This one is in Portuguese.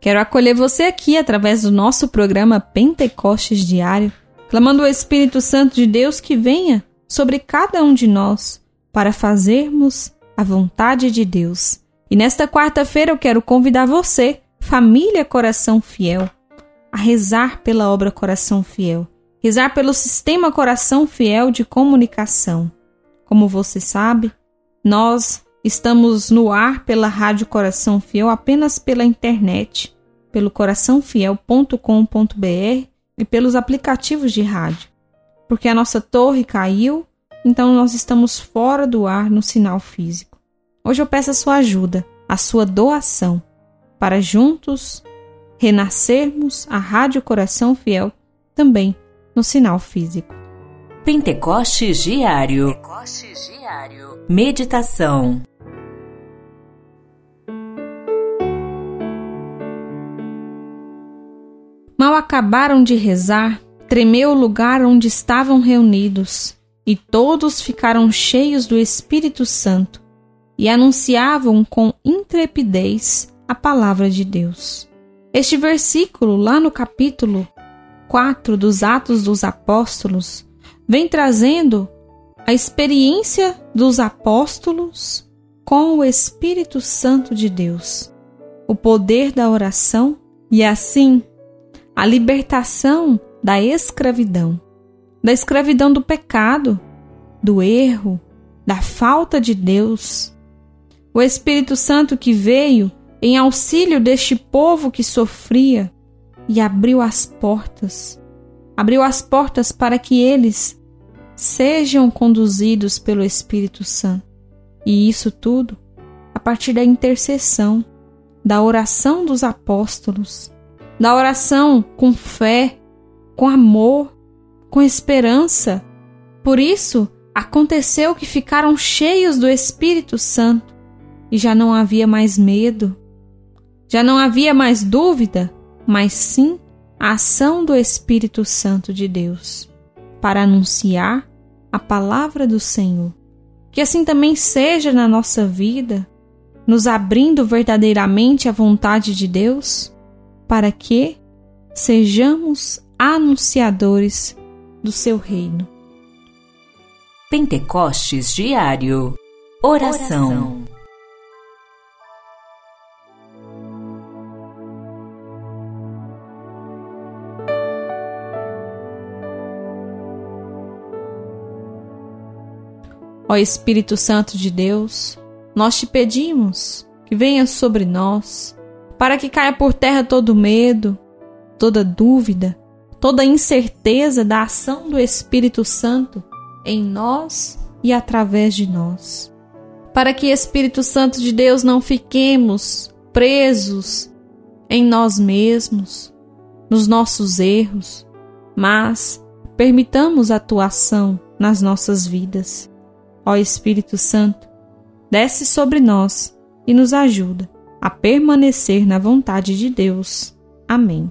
quero acolher você aqui através do nosso programa Pentecostes Diário, clamando o Espírito Santo de Deus que venha sobre cada um de nós para fazermos a vontade de Deus. E nesta quarta-feira eu quero convidar você, família Coração Fiel, a rezar pela obra Coração Fiel, rezar pelo sistema Coração Fiel de comunicação como você sabe, nós estamos no ar pela Rádio Coração Fiel apenas pela internet, pelo coraçãofiel.com.br e pelos aplicativos de rádio. Porque a nossa torre caiu, então nós estamos fora do ar no sinal físico. Hoje eu peço a sua ajuda, a sua doação, para juntos renascermos a Rádio Coração Fiel também no sinal físico. Pentecostes Diário. Pentecostes Diário. Meditação. Mal acabaram de rezar, tremeu o lugar onde estavam reunidos, e todos ficaram cheios do Espírito Santo e anunciavam com intrepidez a palavra de Deus. Este versículo, lá no capítulo 4 dos Atos dos Apóstolos, vem trazendo a experiência dos apóstolos com o Espírito Santo de Deus, o poder da oração e assim a libertação da escravidão, da escravidão do pecado, do erro, da falta de Deus. O Espírito Santo que veio em auxílio deste povo que sofria e abriu as portas, abriu as portas para que eles sejam conduzidos pelo Espírito Santo. E isso tudo a partir da intercessão, da oração dos apóstolos, da oração com fé, com amor, com esperança. Por isso, aconteceu que ficaram cheios do Espírito Santo e já não havia mais medo, já não havia mais dúvida, mas sim a ação do Espírito Santo de Deus para anunciar a palavra do Senhor. Que assim também seja na nossa vida, nos abrindo verdadeiramente à vontade de Deus, para que sejamos anunciadores do seu reino. Pentecostes Diário Oração. Oração. Ó Espírito Santo de Deus, nós te pedimos que venha sobre nós, para que caia por terra todo medo, toda dúvida, toda incerteza da ação do Espírito Santo em nós e através de nós. Para que, Espírito Santo de Deus, não fiquemos presos em nós mesmos, nos nossos erros, mas permitamos atuação nas nossas vidas. Ó Espírito Santo, desce sobre nós e nos ajuda a permanecer na vontade de Deus. Amém.